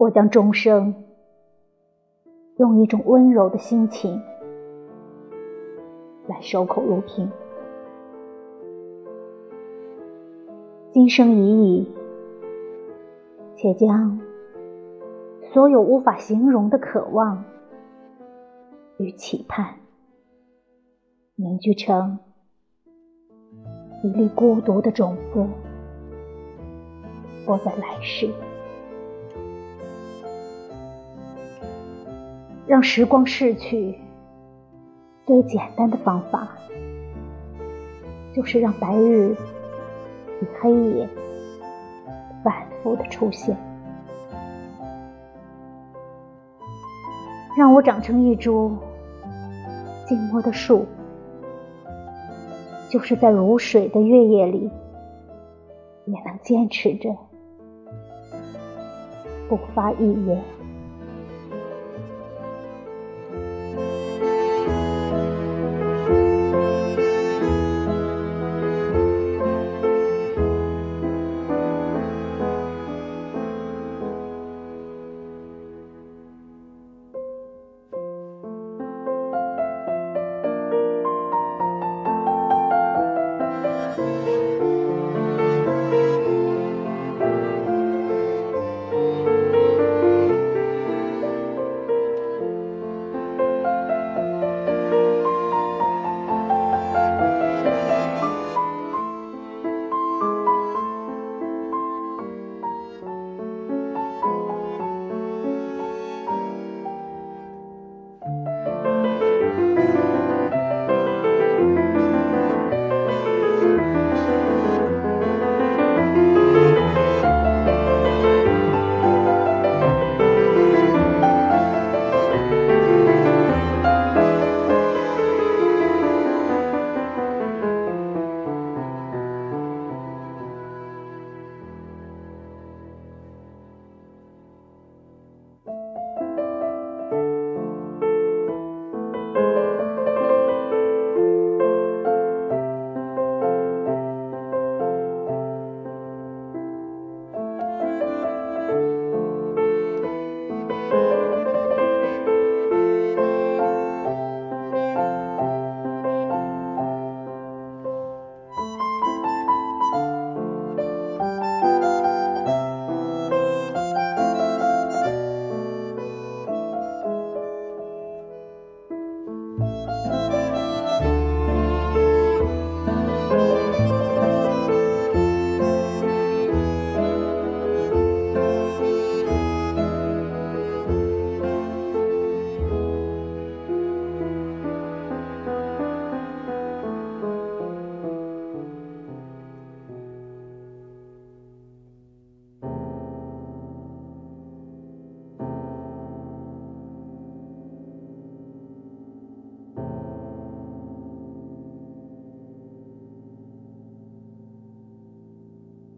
我将终生用一种温柔的心情来守口如瓶。今生已矣，且将所有无法形容的渴望与期盼，凝聚成一粒孤独的种子，播在来世，让时光逝去。最简单的方法，就是让白日。与黑夜反复的出现，让我长成一株静默的树，就是在如水的月夜里，也能坚持着不发一言。